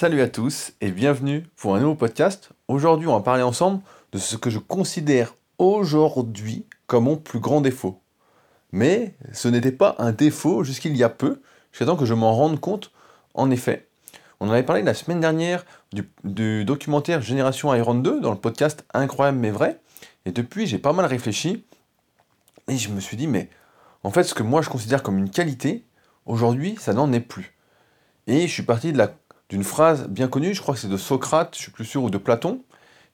Salut à tous et bienvenue pour un nouveau podcast. Aujourd'hui, on va parler ensemble de ce que je considère aujourd'hui comme mon plus grand défaut. Mais ce n'était pas un défaut jusqu'il y a peu, temps que je m'en rende compte. En effet, on en avait parlé la semaine dernière du, documentaire Génération Iron 2 dans le podcast Incroyable mais vrai. Et depuis, j'ai pas mal réfléchi et je me suis dit, mais en fait, ce que moi je considère comme une qualité, aujourd'hui, ça n'en est plus. Et je suis parti d'une phrase bien connue, je crois que c'est de Socrate, je suis plus sûr, ou de Platon,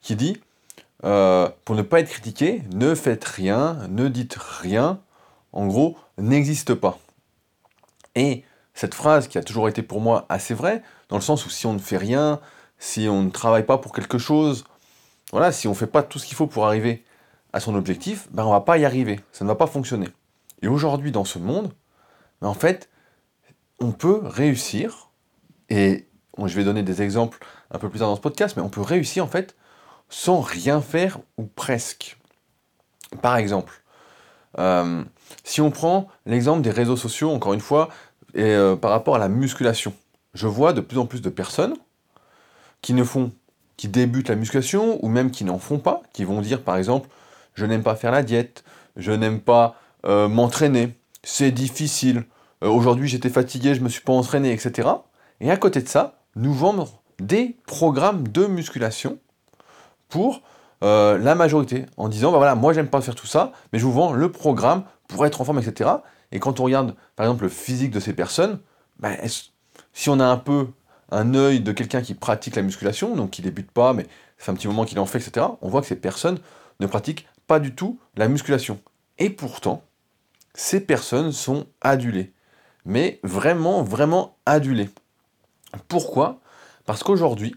qui dit euh, Pour ne pas être critiqué, ne faites rien, ne dites rien, en gros, n'existe pas. Et cette phrase qui a toujours été pour moi assez vraie, dans le sens où si on ne fait rien, si on ne travaille pas pour quelque chose, voilà, si on ne fait pas tout ce qu'il faut pour arriver à son objectif, ben on va pas y arriver, ça ne va pas fonctionner. Et aujourd'hui, dans ce monde, ben en fait, on peut réussir, et je vais donner des exemples un peu plus tard dans ce podcast, mais on peut réussir en fait sans rien faire ou presque. Par exemple, euh, si on prend l'exemple des réseaux sociaux, encore une fois, et euh, par rapport à la musculation, je vois de plus en plus de personnes qui ne font, qui débutent la musculation ou même qui n'en font pas, qui vont dire par exemple, je n'aime pas faire la diète, je n'aime pas euh, m'entraîner, c'est difficile, aujourd'hui j'étais fatigué, je me suis pas entraîné, etc. Et à côté de ça, nous vendons des programmes de musculation pour euh, la majorité, en disant, bah voilà, moi j'aime pas faire tout ça, mais je vous vends le programme pour être en forme, etc. Et quand on regarde, par exemple, le physique de ces personnes, bah, si on a un peu un œil de quelqu'un qui pratique la musculation, donc qui débute pas, mais c'est un petit moment qu'il en fait, etc., on voit que ces personnes ne pratiquent pas du tout la musculation. Et pourtant, ces personnes sont adulées mais vraiment, vraiment adulé. Pourquoi? Parce qu'aujourd'hui,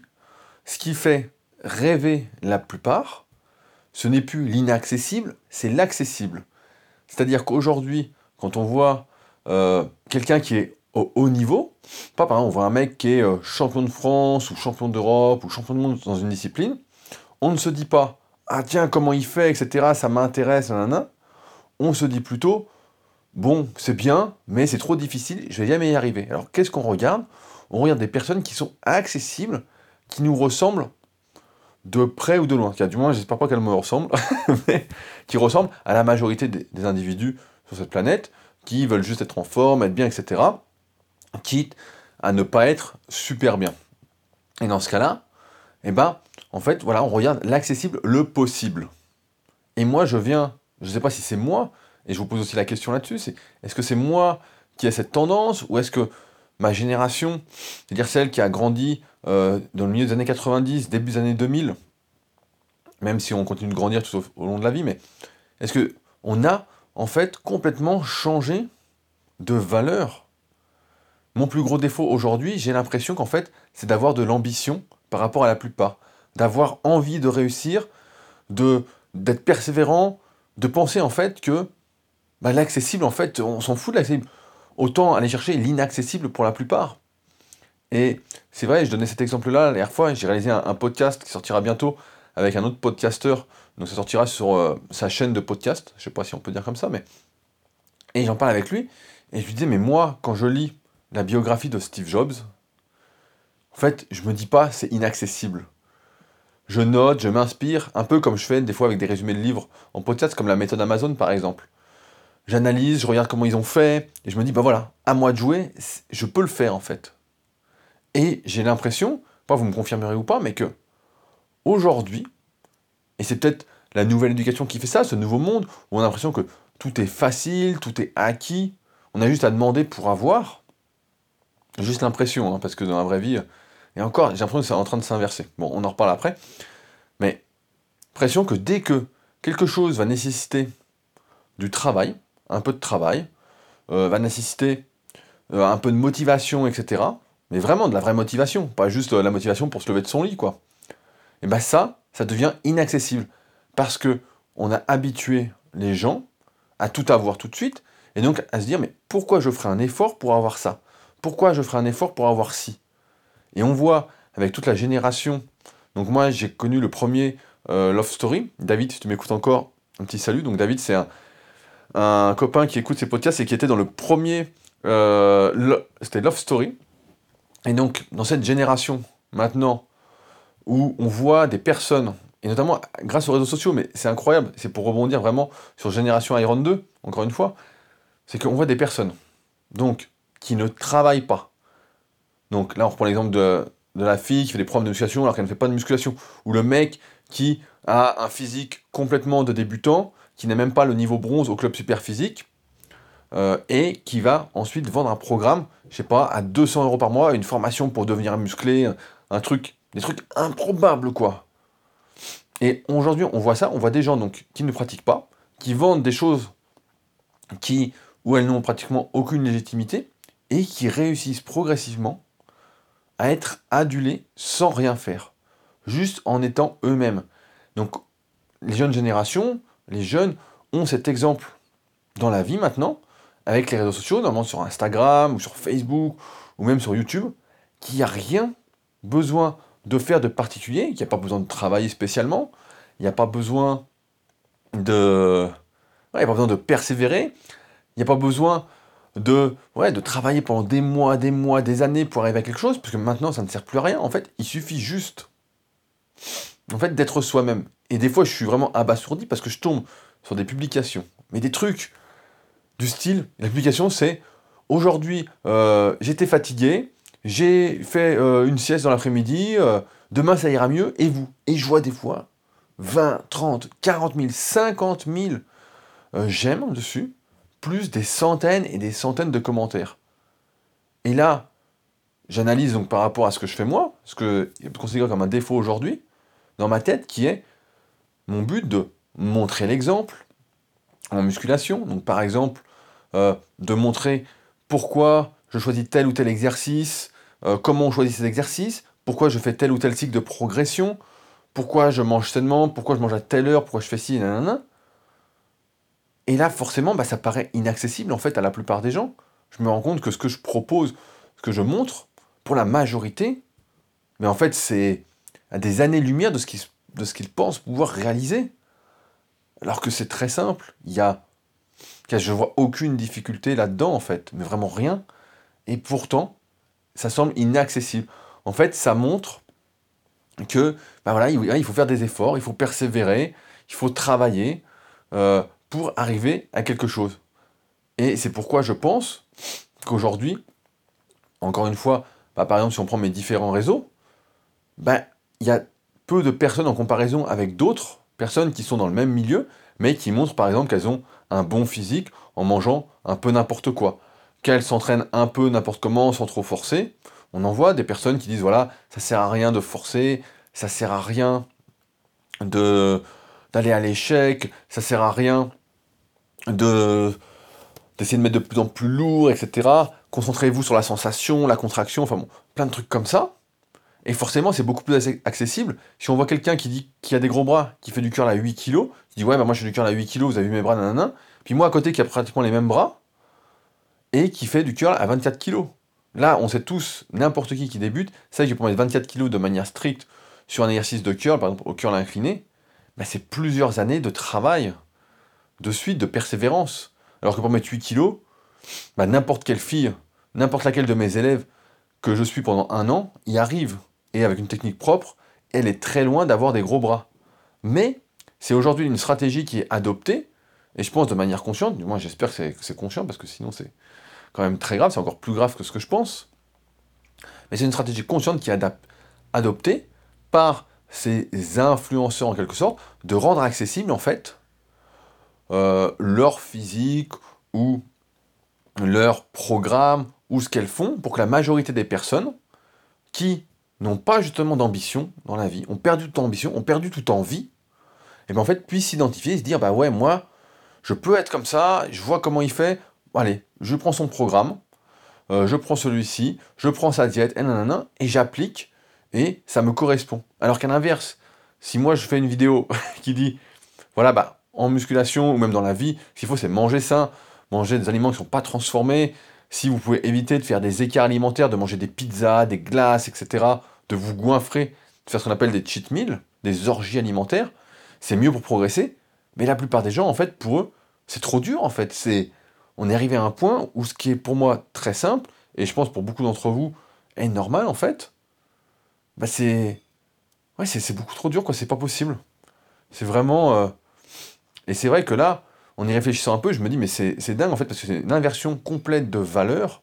ce qui fait rêver la plupart, ce n'est plus l'inaccessible, c'est l'accessible. C'est-à-dire qu'aujourd'hui, quand on voit euh, quelqu'un qui est au haut niveau, pas par exemple, on voit un mec qui est euh, champion de France ou champion d'Europe ou champion du monde dans une discipline, on ne se dit pas ah tiens comment il fait etc ça m'intéresse nanana. on se dit plutôt bon, c'est bien, mais c'est trop difficile, je vais jamais y arriver. Alors qu'est-ce qu'on regarde? On regarde des personnes qui sont accessibles, qui nous ressemblent de près ou de loin. Du moins, j'espère pas qu'elles me ressemblent, mais qui ressemblent à la majorité des, individus sur cette planète, qui veulent juste être en forme, être bien, etc. Quitte à ne pas être super bien. Et dans ce cas-là, eh ben, en fait, voilà, on regarde l'accessible, le possible. Et moi, je viens, je ne sais pas si c'est moi, et je vous pose aussi la question là-dessus, c'est est-ce que c'est moi qui ai cette tendance, ou est-ce que ma génération, c'est-à-dire celle qui a grandi euh, dans le milieu des années 90, début des années 2000, même si on continue de grandir tout au, long de la vie, mais est-ce que on a en fait complètement changé de valeur? Mon plus gros défaut aujourd'hui, j'ai l'impression qu'en fait, c'est d'avoir de l'ambition par rapport à la plupart, d'avoir envie de réussir, de d'être persévérant, de penser en fait que bah, l'accessible, en fait, on s'en fout de l'accessible. Autant aller chercher l'inaccessible pour la plupart. Et c'est vrai, je donnais cet exemple-là la fois, j'ai réalisé un, podcast qui sortira bientôt avec un autre podcasteur, donc ça sortira sur euh, sa chaîne de podcast, je sais pas si on peut dire comme ça, mais... Et j'en parle avec lui, et je lui disais, mais moi, quand je lis la biographie de Steve Jobs, en fait, je me dis pas, c'est inaccessible. Je note, je m'inspire, un peu comme je fais des fois avec des résumés de livres en podcast, comme la méthode Amazon par exemple j'analyse, je regarde comment ils ont fait, et je me dis, bah voilà, à moi de jouer, je peux le faire en fait. Et j'ai l'impression, pas vous me confirmerez ou pas, mais que aujourd'hui, et c'est peut-être la nouvelle éducation qui fait ça, ce nouveau monde, où on a l'impression que tout est facile, tout est acquis, on a juste à demander pour avoir. Juste l'impression, hein, parce que dans la vraie vie, et encore, j'ai l'impression que c'est en train de s'inverser. Bon, on en reparle après. Mais, impression que dès que quelque chose va nécessiter du travail, un peu de travail, euh, va nécessiter euh, un peu de motivation, etc. Mais vraiment de la vraie motivation, pas juste euh, la motivation pour se lever de son lit, quoi. Et bien ça, ça devient inaccessible. Parce que on a habitué les gens à tout avoir tout de suite, et donc à se dire, mais pourquoi je ferai un effort pour avoir ça? Pourquoi je ferai un effort pour avoir ci? Et on voit avec toute la génération, donc moi j'ai connu le premier Love Story, David, si tu m'écoutes encore, un petit salut, donc David c'est un, un copain qui écoute ses podcasts et qui était dans le premier, euh, c'était Love Story. Et donc, dans cette génération maintenant où on voit des personnes, et notamment grâce aux réseaux sociaux, mais c'est incroyable, c'est pour rebondir vraiment sur Génération Iron 2, encore une fois, c'est qu'on voit des personnes, donc, qui ne travaillent pas. Donc là, on reprend l'exemple de, de la fille qui fait des problèmes de musculation alors qu'elle ne fait pas de musculation, ou le mec qui a un physique complètement de débutant, qui n'a même pas le niveau bronze au club super physique, euh, et qui va ensuite vendre un programme, je sais pas, à 200 euros par mois, une formation pour devenir musclé, un truc, des trucs improbables quoi. Et aujourd'hui, on voit ça, on voit des gens donc qui ne pratiquent pas, qui vendent des choses qui où elles n'ont pratiquement aucune légitimité et qui réussissent progressivement à être adulés sans rien faire, juste en étant eux-mêmes. Donc les jeunes générations, les jeunes ont cet exemple dans la vie maintenant, avec les réseaux sociaux, notamment sur Instagram ou sur Facebook ou même sur YouTube, qu'il n'y a rien besoin de faire de particulier, qu'il n'y a pas besoin de travailler spécialement, il n'y a pas besoin de... pas besoin de persévérer, il n'y a pas besoin de travailler pendant des mois, des mois, des années pour arriver à quelque chose, parce que maintenant ça ne sert plus à rien. En fait, il suffit juste en fait, d'être soi-même. Et des fois, je suis vraiment abasourdi parce que je tombe sur des publications, mais des trucs du style, la publication c'est aujourd'hui euh, j'étais fatigué, j'ai fait euh, une sieste dans l'après-midi, euh, demain ça ira mieux, et vous? Et je vois des fois 20, 30, 40 000, 50 000 j'aime dessus, plus des centaines et des centaines de commentaires. Et là, j'analyse donc par rapport à ce que je fais moi, ce que je considère comme un défaut aujourd'hui, dans ma tête, qui est mon but de montrer l'exemple en musculation. Donc par exemple, euh, de montrer pourquoi je choisis tel ou tel exercice, euh, comment on choisit ces exercices, pourquoi je fais tel ou tel cycle de progression, pourquoi je mange sainement, pourquoi je mange à telle heure, pourquoi je fais ci, nanana. Et là, forcément, bah, ça paraît inaccessible en fait à la plupart des gens. Je me rends compte que ce que je propose, ce que je montre, pour la majorité, mais en fait, c'est à des années-lumière de ce qu'ils pensent pouvoir réaliser. Alors que c'est très simple. Il y a. Je vois aucune difficulté là-dedans, en fait, mais vraiment rien. Et pourtant, ça semble inaccessible. En fait, ça montre que, ben voilà, il faut faire des efforts, il faut persévérer, il faut travailler euh, pour arriver à quelque chose. Et c'est pourquoi je pense qu'aujourd'hui, encore une fois, bah, par exemple, si on prend mes différents réseaux, ben, il y a de personnes en comparaison avec d'autres personnes qui sont dans le même milieu, mais qui montrent par exemple qu'elles ont un bon physique en mangeant un peu n'importe quoi, qu'elles s'entraînent un peu n'importe comment sans trop forcer. On en voit des personnes qui disent voilà, ça sert à rien de forcer, ça sert à rien d'aller à l'échec, ça sert à rien de d'essayer de mettre de plus en plus lourd, etc. Concentrez-vous sur la sensation, la contraction, enfin bon, plein de trucs comme ça. Et forcément, c'est beaucoup plus accessible. Si on voit quelqu'un qui dit qui a des gros bras, qui fait du curl à 8 kg, qui dit ouais, bah moi je fais du curl à 8 kg, vous avez vu mes bras, nanana. Puis moi à côté qui a pratiquement les mêmes bras, et qui fait du curl à 24 kg. Là, on sait tous, n'importe qui qui débute, sait que pour mettre 24 kg de manière stricte sur un exercice de curl, par exemple au curl incliné, bah, c'est plusieurs années de travail, de suite, de persévérance. Alors que pour mettre 8 kg, bah, n'importe quelle fille, n'importe laquelle de mes élèves que je suis pendant un an, y arrive et avec une technique propre, elle est très loin d'avoir des gros bras. Mais c'est aujourd'hui une stratégie qui est adoptée, et je pense de manière consciente, moi j'espère que c'est conscient, parce que sinon c'est quand même très grave, c'est encore plus grave que ce que je pense. Mais c'est une stratégie consciente qui est adoptée par ces influenceurs en quelque sorte, de rendre accessible en fait euh, leur physique ou leur programme ou ce qu'elles font pour que la majorité des personnes qui n'ont pas justement d'ambition dans la vie, ont perdu toute ambition, ont perdu toute envie, et bien en fait puissent s'identifier et se dire bah ouais moi je peux être comme ça, je vois comment il fait, allez je prends son programme, euh, je prends celui-ci, je prends sa diète, et, nanana, et j'applique et ça me correspond. Alors qu'à l'inverse, si moi je fais une vidéo qui dit voilà bah en musculation ou même dans la vie, ce qu'il faut c'est manger sain, manger des aliments qui ne sont pas transformés, si vous pouvez éviter de faire des écarts alimentaires, de manger des pizzas, des glaces, etc., de vous goinfrer, de faire ce qu'on appelle des cheat meals, des orgies alimentaires, c'est mieux pour progresser. Mais la plupart des gens, en fait, pour eux, c'est trop dur, en fait. C'est, on est arrivé à un point où ce qui est pour moi très simple, et je pense pour beaucoup d'entre vous est normal, en fait, bah c'est. Ouais, c'est beaucoup trop dur, quoi, c'est pas possible. C'est vraiment. Euh, et c'est vrai que là, en y réfléchissant un peu, je me dis, mais c'est dingue en fait, parce que c'est une inversion complète de valeur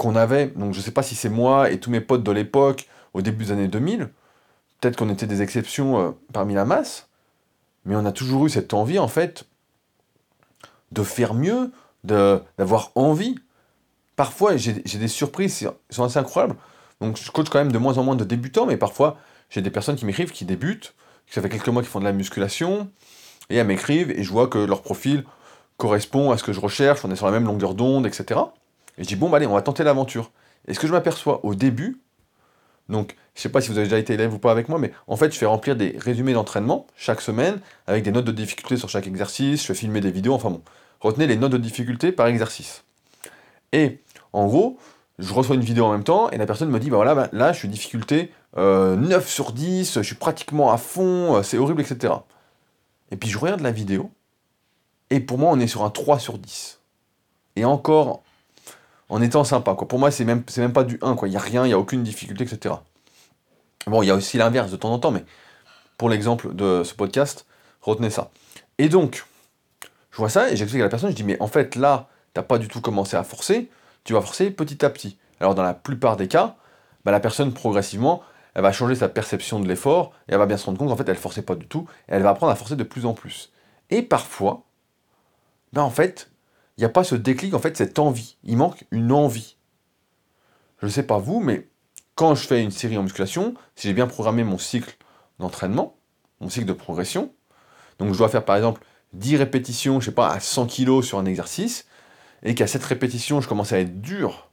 qu'on avait. Donc je sais pas si c'est moi et tous mes potes de l'époque, au début des années 2000, peut-être qu'on était des exceptions euh, parmi la masse, mais on a toujours eu cette envie en fait de faire mieux, d'avoir envie. Parfois, j'ai des surprises sont assez incroyables. Donc je coach quand même de moins en moins de débutants, mais parfois j'ai des personnes qui m'écrivent, qui débutent, qui ça fait quelques mois qu'ils font de la musculation, et elles m'écrivent, et je vois que leur profil correspond à ce que je recherche, on est sur la même longueur d'onde, etc. Et je dis, bon, bah allez, on va tenter l'aventure. Et ce que je m'aperçois au début, donc je sais pas si vous avez déjà été élève ou pas avec moi, mais en fait, je fais remplir des résumés d'entraînement chaque semaine, avec des notes de difficulté sur chaque exercice, je fais filmer des vidéos, enfin bon. Retenez les notes de difficulté par exercice. Et en gros, je reçois une vidéo en même temps, et la personne me dit, bah voilà, bah, là, je suis difficulté 9 euh, sur 10, je suis pratiquement à fond, euh, c'est horrible, etc. Et puis je regarde la vidéo, et pour moi, on est sur un 3 sur 10. Et encore, en étant sympa, quoi. Pour moi, c'est même, même pas du 1, quoi. Il n'y a rien, il n'y a aucune difficulté, etc. Bon, il y a aussi l'inverse de temps en temps, mais pour l'exemple de ce podcast, retenez ça. Et donc, je vois ça, et j'explique à la personne, je dis, mais en fait, là, t'as pas du tout commencé à forcer, tu vas forcer petit à petit. Alors dans la plupart des cas, bah, la personne progressivement, elle va changer sa perception de l'effort, et elle va bien se rendre compte qu'en fait elle ne forçait pas du tout, et elle va apprendre à forcer de plus en plus. Et parfois, bah, en fait, il n'y a pas ce déclic, en fait, cette envie. Il manque une envie. Je ne sais pas vous, mais quand je fais une série en musculation, si j'ai bien programmé mon cycle d'entraînement, mon cycle de progression, donc je dois faire par exemple 10 répétitions, je sais pas, à 100 kg sur un exercice, et qu'à cette répétition, je commence à être dur,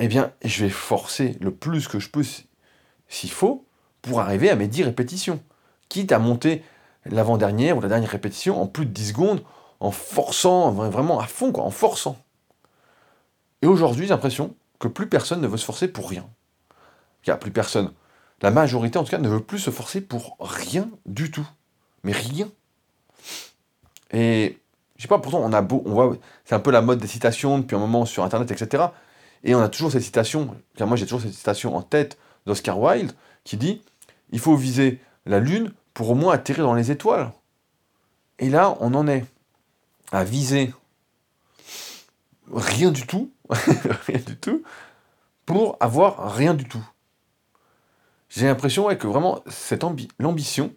eh bien, je vais forcer le plus que je peux, s'il faut, pour arriver à mes 10 répétitions. Quitte à monter l'avant-dernière ou la dernière répétition en plus de 10 secondes, en forçant, vraiment à fond, quoi, en forçant. Et aujourd'hui, j'ai l'impression que plus personne ne veut se forcer pour rien. Il n'y a plus personne. La majorité, en tout cas, ne veut plus se forcer pour rien du tout. Mais rien. Et je sais pas, pourtant, on a beau, on voit, c'est un peu la mode des citations depuis un moment sur Internet, etc. Et on a toujours cette citation, moi j'ai toujours cette citation en tête d'Oscar Wilde, qui dit Il faut viser la Lune pour au moins atterrir dans les étoiles. Et là, on en est à viser rien du tout, rien du tout, pour avoir rien du tout. J'ai l'impression que vraiment, l'ambition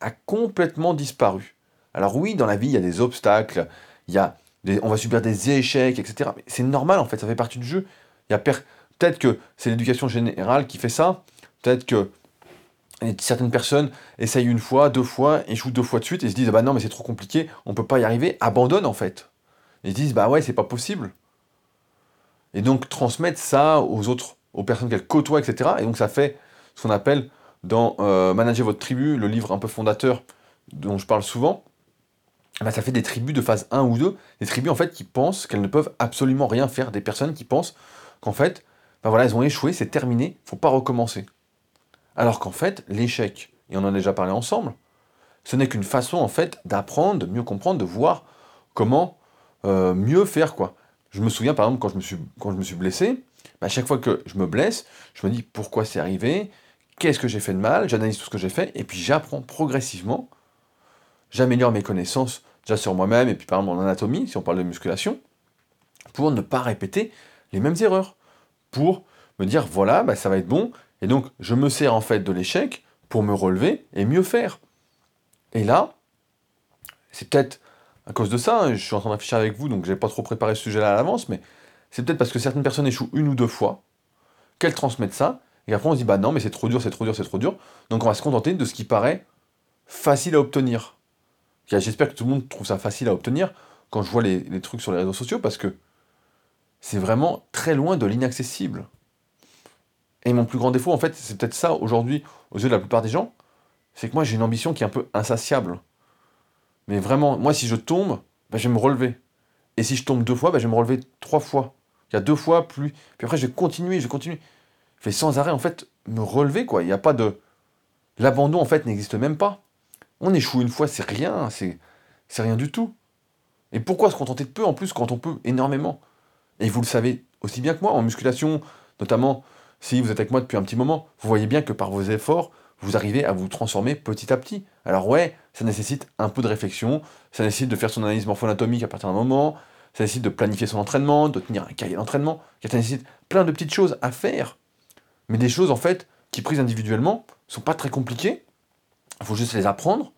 a complètement disparu. Alors oui, dans la vie, il y a des obstacles, on va subir des échecs, etc. Mais c'est normal, en fait, ça fait partie du jeu. Il y a peut-être que c'est l'éducation générale qui fait ça, peut-être que certaines personnes essayent une fois, deux fois, échouent deux fois de suite et se disent ah bah non mais c'est trop compliqué, on peut pas y arriver, abandonnent en fait. Ils se disent bah ouais c'est pas possible. Et donc transmettre ça aux autres, aux personnes qu'elles côtoient, etc. Et donc ça fait ce qu'on appelle dans euh, Manager votre tribu, le livre un peu fondateur dont je parle souvent, bah, ça fait des tribus de phase 1 ou 2, des tribus en fait qui pensent qu'elles ne peuvent absolument rien faire, des personnes qui pensent qu'en fait, ben voilà, elles ont échoué, c'est terminé, faut pas recommencer. Alors qu'en fait, l'échec, et on en a déjà parlé ensemble, ce n'est qu'une façon en fait d'apprendre, de mieux comprendre, de voir comment euh, mieux faire quoi. Je me souviens par exemple quand je me suis, blessé, à chaque fois que je me blesse, je me dis pourquoi c'est arrivé, qu'est-ce que j'ai fait de mal, j'analyse tout ce que j'ai fait, et puis j'apprends progressivement j'améliore mes connaissances déjà sur moi-même et puis par exemple en anatomie, si on parle de musculation, pour ne pas répéter les mêmes erreurs. Pour me dire, voilà, bah, ça va être bon, et donc je me sers en fait de l'échec pour me relever et mieux faire. Et là, c'est peut-être à cause de ça, hein, je suis en train d'afficher avec vous, donc je n'ai pas trop préparé ce sujet-là à l'avance, mais c'est peut-être parce que certaines personnes échouent une ou deux fois, qu'elles transmettent ça, et après on se dit, bah non, mais c'est trop dur, c'est trop dur, c'est trop dur, donc on va se contenter de ce qui paraît facile à obtenir. J'espère que tout le monde trouve ça facile à obtenir quand je vois les, trucs sur les réseaux sociaux parce que c'est vraiment très loin de l'inaccessible. Et mon plus grand défaut, en fait, c'est peut-être ça aujourd'hui, aux yeux de la plupart des gens, c'est que moi j'ai une ambition qui est un peu insatiable. Mais vraiment, moi si je tombe, ben, je vais me relever. Et si je tombe deux fois, ben, je vais me relever trois fois. Il y a deux fois plus. Puis après, je vais continuer, je vais continuer. Je vais sans arrêt, en fait, me relever, quoi. Il n'y a pas de. L'abandon, en fait, n'existe même pas. On échoue une fois, c'est rien, c'est rien du tout. Et pourquoi se contenter de peu en plus quand on peut énormément? Et vous le savez aussi bien que moi, en musculation, notamment si vous êtes avec moi depuis un petit moment, vous voyez bien que par vos efforts, vous arrivez à vous transformer petit à petit. Alors ouais, ça nécessite un peu de réflexion, ça nécessite de faire son analyse morpho-anatomique à partir d'un moment, ça nécessite de planifier son entraînement, de tenir un cahier d'entraînement, ça nécessite plein de petites choses à faire. Mais des choses en fait qui prises individuellement sont pas très compliquées, il faut juste les apprendre,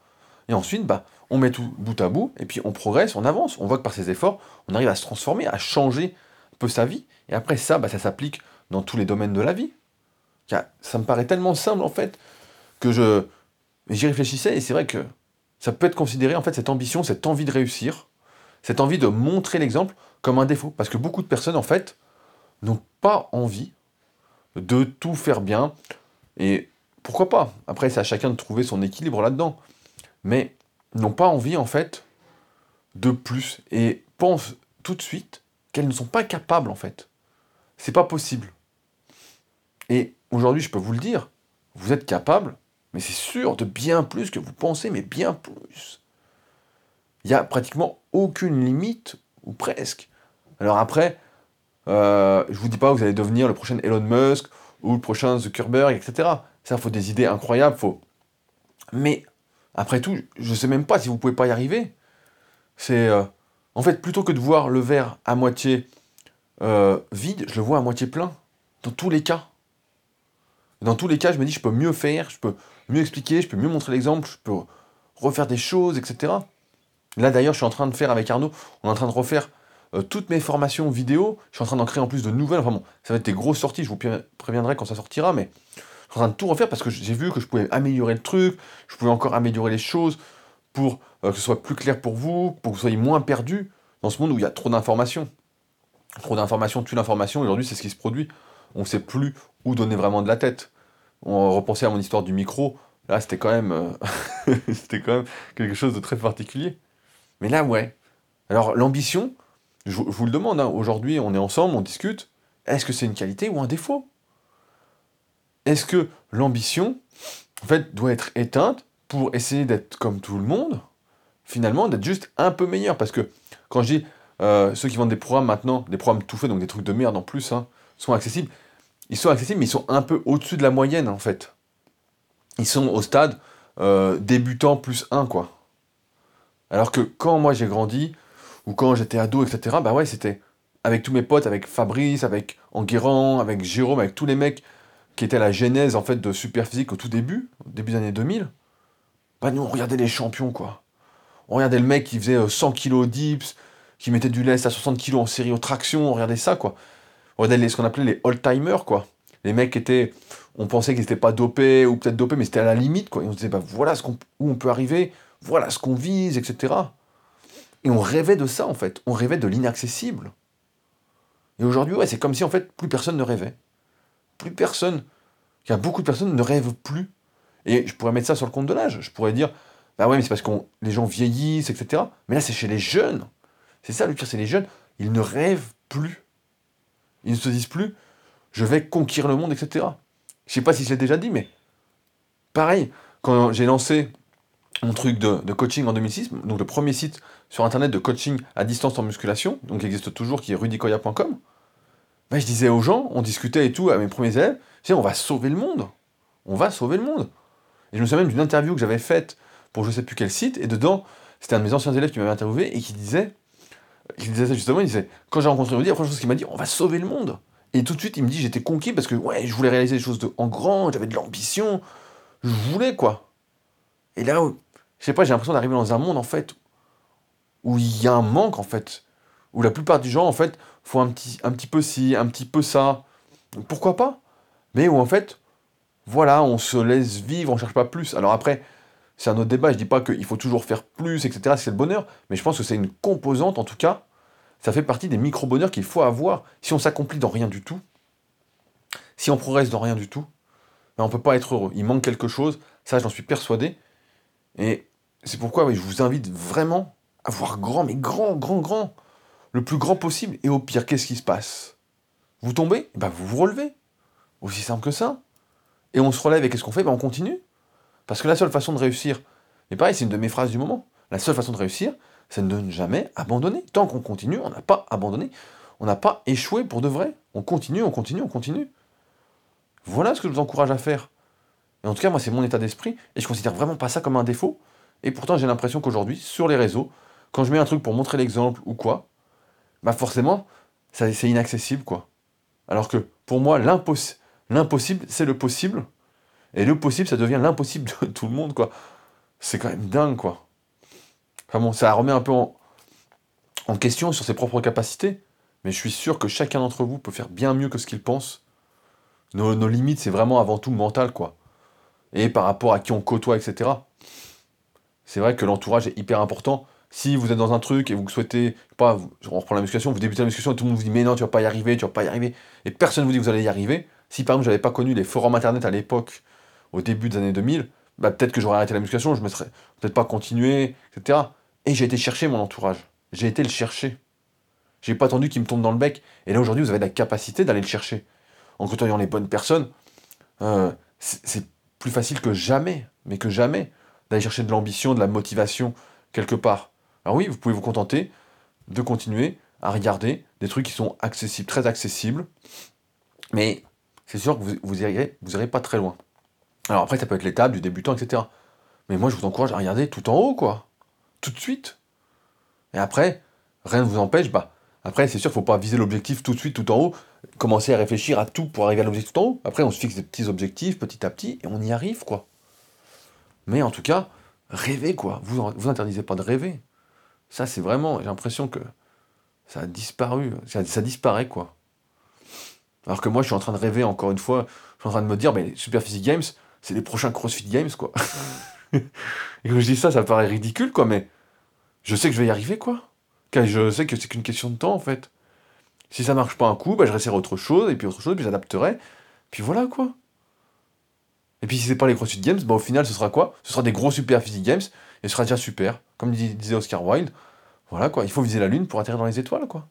et ensuite bah, on met tout bout à bout, et puis on progresse, on avance, on voit que par ces efforts, on arrive à se transformer, à changer un peu sa vie, et après ça, bah, ça s'applique dans tous les domaines de la vie. Ça me paraît tellement simple en fait que je j'y réfléchissais et c'est vrai que ça peut être considéré en fait cette ambition, cette envie de réussir, cette envie de montrer l'exemple comme un défaut parce que beaucoup de personnes en fait n'ont pas envie de tout faire bien et pourquoi pas? Après c'est à chacun de trouver son équilibre là-dedans. Mais n'ont pas envie en fait de plus et pensent tout de suite qu'elles ne sont pas capables en fait. C'est pas possible. Et aujourd'hui, je peux vous le dire, vous êtes capable mais c'est sûr de bien plus que vous pensez, mais bien plus. Il n'y a pratiquement aucune limite, ou presque. Alors après, euh, je vous dis pas vous allez devenir le prochain Elon Musk ou le prochain Zuckerberg, etc. Ça, faut des idées incroyables, faut. Mais après tout, je ne sais même pas si vous pouvez pas y arriver. C'est euh, en fait plutôt que de voir le verre à moitié euh, vide, je le vois à moitié plein. Dans tous les cas. Dans tous les cas, je me dis je peux mieux faire, je peux mieux expliquer, je peux mieux montrer l'exemple, je peux refaire des choses, etc. Là d'ailleurs, je suis en train de faire avec Arnaud, on est en train de refaire euh, toutes mes formations vidéo, je suis en train d'en créer en plus de nouvelles, enfin bon, ça va être des grosses sorties, je vous préviendrai quand ça sortira, mais je suis en train de tout refaire parce que j'ai vu que je pouvais améliorer le truc, je pouvais encore améliorer les choses pour euh, que ce soit plus clair pour vous, pour que vous soyez moins perdu dans ce monde où il y a trop d'informations. Trop d'informations tue l'information, aujourd'hui c'est ce qui se produit, on ne sait plus où donner vraiment de la tête. On repensait à mon histoire du micro, là c'était quand même euh, quelque chose de très particulier. Mais là ouais. Alors l'ambition, je, vous le demande, hein, aujourd'hui on est ensemble, on discute, est-ce que c'est une qualité ou un défaut? Est-ce que l'ambition, en fait, doit être éteinte pour essayer d'être comme tout le monde, finalement d'être juste un peu meilleur? Parce que quand je dis euh, ceux qui vendent des programmes maintenant, des programmes tout faits, donc des trucs de merde en plus, hein, sont accessibles, ils sont accessibles, mais ils sont un peu au-dessus de la moyenne, en fait. Ils sont au stade euh, débutant plus 1, quoi. Alors que quand moi j'ai grandi, ou quand j'étais ado, etc., bah ouais, c'était avec tous mes potes, avec Fabrice, avec Enguerrand, avec Jérôme, avec tous les mecs qui étaient la genèse, en fait, de Superphysique au tout début, au début des années 2000, bah nous, on regardait les champions, quoi. On regardait le mec qui faisait 100 kg dips, qui mettait du lest à 60 kg en série aux tractions, on regardait ça, quoi on regardait ce qu'on appelait les old-timers, quoi. Les mecs étaient, on pensait qu'ils n'étaient pas dopés, ou peut-être dopés, mais c'était à la limite, quoi. Et on se disait, bah voilà ce où on peut arriver, voilà ce qu'on vise, etc. Et on rêvait de ça, en fait. On rêvait de l'inaccessible. Et aujourd'hui, ouais, c'est comme si, en fait, plus personne ne rêvait. Plus personne. Il y a beaucoup de personnes ne rêvent plus. Et je pourrais mettre ça sur le compte de l'âge. Je pourrais dire, bah ouais, mais c'est parce que les gens vieillissent, etc. Mais là, c'est chez les jeunes. C'est ça le pire, c'est les jeunes. Ils ne rêvent plus. Ils ne se disent plus, je vais conquérir le monde, etc. Je sais pas si je l'ai déjà dit, mais pareil, quand j'ai lancé mon truc de, coaching en 2006, donc le premier site sur internet de coaching à distance en musculation, donc qui existe toujours, qui est rudicoya.com, ben, je disais aux gens, on discutait et tout, à mes premiers élèves, je on va sauver le monde. On va sauver le monde. Et je me souviens même d'une interview que j'avais faite pour je sais plus quel site, et dedans, c'était un de mes anciens élèves qui m'avait interviewé et qui disait, il disait ça justement, il disait, quand j'ai rencontré Rudy, la première chose qu'il m'a dit, on va sauver le monde. Et tout de suite, il me dit, j'étais conquis parce que ouais, je voulais réaliser des choses de, en grand, j'avais de l'ambition, je voulais quoi. Et là, je sais pas, j'ai l'impression d'arriver dans un monde en fait où il y a un manque en fait, où la plupart du gens en fait font un petit, un petit peu ci, un petit peu ça. Pourquoi pas? Mais où en fait, voilà, on se laisse vivre, on cherche pas plus. Alors après, c'est un autre débat. Je dis pas qu'il faut toujours faire plus, etc. C'est le bonheur, mais je pense que c'est une composante, en tout cas. Ça fait partie des micro-bonheurs qu'il faut avoir. Si on s'accomplit dans rien du tout, si on progresse dans rien du tout, ben on peut pas être heureux. Il manque quelque chose. Ça, j'en suis persuadé. Et c'est pourquoi je vous invite vraiment à voir grand, mais grand, grand, grand. Le plus grand possible. Et au pire, qu'est-ce qui se passe? Vous tombez? Ben Vous vous relevez. Aussi simple que ça. Et on se relève et qu'est-ce qu'on fait? Ben On continue. Parce que la seule façon de réussir, et pareil, c'est une de mes phrases du moment, la seule façon de réussir, c'est de ne jamais abandonner. Tant qu'on continue, on n'a pas abandonné, on n'a pas échoué pour de vrai. On continue, on continue, on continue. Voilà ce que je vous encourage à faire. Et en tout cas, moi, c'est mon état d'esprit, et je considère vraiment pas ça comme un défaut. Et pourtant, j'ai l'impression qu'aujourd'hui, sur les réseaux, quand je mets un truc pour montrer l'exemple ou quoi, bah forcément, c'est inaccessible, quoi. Alors que pour moi, l'impossible, c'est le possible. Et le possible, ça devient l'impossible de tout le monde, quoi. C'est quand même dingue, quoi. Enfin bon, ça remet un peu en, question sur ses propres capacités. Mais je suis sûr que chacun d'entre vous peut faire bien mieux que ce qu'il pense. Nos, limites, c'est vraiment avant tout mental, quoi. Et par rapport à qui on côtoie, etc. C'est vrai que l'entourage est hyper important si vous êtes dans un truc et vous souhaitez, pas, on reprend la musculation, vous débutez la musculation et tout le monde vous dit mais non, tu vas pas y arriver, tu vas pas y arriver, et personne ne vous dit que vous allez y arriver. Si par exemple j'avais pas connu les forums internet à l'époque, au début des années 2000, bah peut-être que j'aurais arrêté la musculation, je me serais peut-être pas continué, etc. Et j'ai été chercher mon entourage. J'ai été le chercher. J'ai pas attendu qu'il me tombe dans le bec. Et là aujourd'hui, vous avez la capacité d'aller le chercher. En côtoyant les bonnes personnes, euh, c'est plus facile que jamais, mais que jamais, d'aller chercher de l'ambition, de la motivation quelque part. Alors oui, vous pouvez vous contenter de continuer à regarder des trucs qui sont accessibles, très accessibles, mais c'est sûr que vous, vous irez, vous irez pas très loin. Alors après, ça peut être l'étape du débutant, etc. Mais moi, je vous encourage à regarder tout en haut, quoi. Tout de suite. Et après, rien ne vous empêche, bah, après, c'est sûr qu'il ne faut pas viser l'objectif tout de suite, tout en haut, commencer à réfléchir à tout pour arriver à l'objectif tout en haut. Après, on se fixe des petits objectifs, petit à petit, et on y arrive, quoi. Mais en tout cas, rêvez, quoi. Vous vous interdisez pas de rêver. Ça, c'est vraiment, j'ai l'impression que ça a disparu, ça, disparaît, quoi. Alors que moi, je suis en train de rêver, encore une fois, je suis en train de me dire, mais Super Physique Games, c'est les prochains CrossFit Games, quoi. et quand je dis ça, ça paraît ridicule, quoi, mais je sais que je vais y arriver, quoi. Car je sais que c'est qu'une question de temps, en fait. Si ça marche pas un coup, bah, je resterai autre chose, et puis autre chose, puis j'adapterai, puis voilà, quoi. Et puis si c'est pas les CrossFit Games, bah, au final, ce sera quoi? Ce sera des gros Super Physique Games, et ce sera déjà super. Comme disait Oscar Wilde, voilà quoi, il faut viser la Lune pour atterrir dans les étoiles, quoi.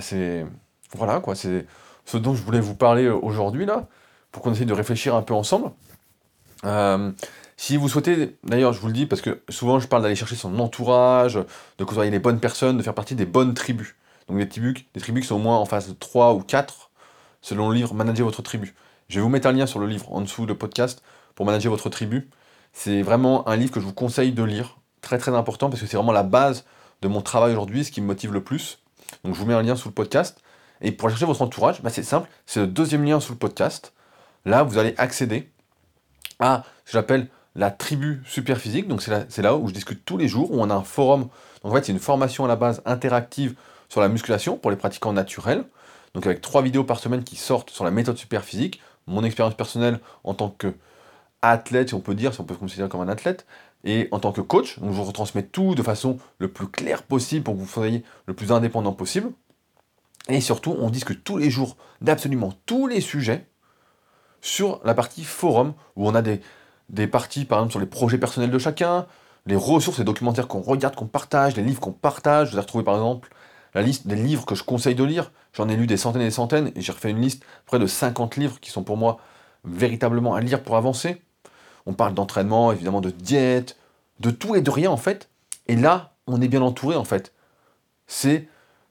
C'est. Voilà quoi, c'est ce dont je voulais vous parler aujourd'hui là, pour qu'on essaye de réfléchir un peu ensemble. Euh, si vous souhaitez, d'ailleurs je vous le dis parce que souvent je parle d'aller chercher son entourage, de côtoyer les bonnes personnes, de faire partie des bonnes tribus. Donc des tribus, des tribus qui sont au moins en phase de 3 ou 4, selon le livre Manager votre tribu. Je vais vous mettre un lien sur le livre en dessous de podcast pour manager votre tribu. C'est vraiment un livre que je vous conseille de lire, très très important, parce que c'est vraiment la base de mon travail aujourd'hui, ce qui me motive le plus. Donc je vous mets un lien sous le podcast. Et pour chercher votre entourage, bah, c'est simple, c'est le deuxième lien sous le podcast. Là, vous allez accéder à ce que j'appelle la tribu super physique. Donc c'est là, où je discute tous les jours, où on a un forum. Donc en fait, c'est une formation à la base interactive sur la musculation pour les pratiquants naturels. Donc avec trois vidéos par semaine qui sortent sur la méthode super physique, mon expérience personnelle en tant que athlète, si on peut dire, si on peut se considérer comme un athlète, et en tant que coach, donc je vous retransmets tout de façon le plus claire possible pour que vous soyez le plus indépendant possible. Et surtout, on discute tous les jours d'absolument tous les sujets sur la partie forum, où on a des, des parties, par exemple, sur les projets personnels de chacun, les ressources et documentaires qu'on regarde, qu'on partage, les livres qu'on partage. Vous avez retrouvé, par exemple, la liste des livres que je conseille de lire. J'en ai lu des centaines et des centaines, et j'ai refait une liste près de 50 livres qui sont pour moi véritablement à lire pour avancer. On parle d'entraînement, évidemment de diète, de tout et de rien en fait. Et là, on est bien entouré en fait. C'est,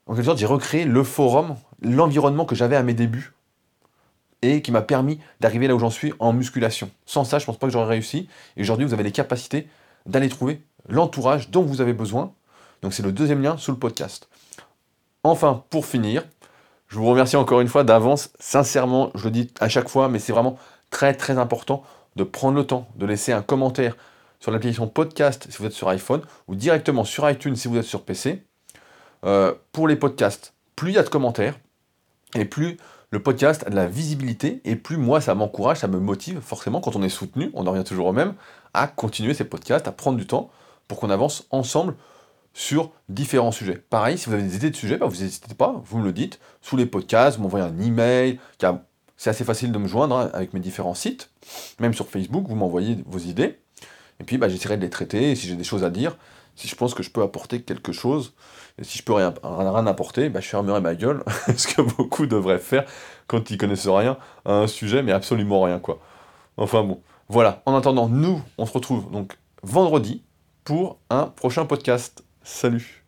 en quelque sorte, j'ai recréé le forum, l'environnement que j'avais à mes débuts et qui m'a permis d'arriver là où j'en suis en musculation. Sans ça, je pense pas que j'aurais réussi. Et aujourd'hui, vous avez les capacités d'aller trouver l'entourage dont vous avez besoin. Donc c'est le deuxième lien sous le podcast. Enfin, pour finir, je vous remercie encore une fois d'avance. Sincèrement, je le dis à chaque fois, mais c'est vraiment très très important de prendre le temps de laisser un commentaire sur l'application podcast si vous êtes sur iPhone ou directement sur iTunes si vous êtes sur PC. Euh, pour les podcasts, plus il y a de commentaires et plus le podcast a de la visibilité et plus moi ça m'encourage, ça me motive forcément quand on est soutenu, on en revient toujours au même, à continuer ces podcasts, à prendre du temps pour qu'on avance ensemble sur différents sujets. Pareil, si vous avez des idées de sujets, bah, vous n'hésitez pas, vous me le dites, sous les podcasts, vous m'envoyez un email, c'est assez facile de me joindre hein, avec mes différents sites. Même sur Facebook, vous m'envoyez vos idées. Et puis bah, j'essaierai de les traiter. Si j'ai des choses à dire, si je pense que je peux apporter quelque chose, et si je peux rien, apporter, bah, je fermerai ma gueule. ce que beaucoup devraient faire quand ils connaissent rien à un sujet, mais absolument rien. quoi. Enfin bon. Voilà. En attendant, nous, on se retrouve donc vendredi pour un prochain podcast. Salut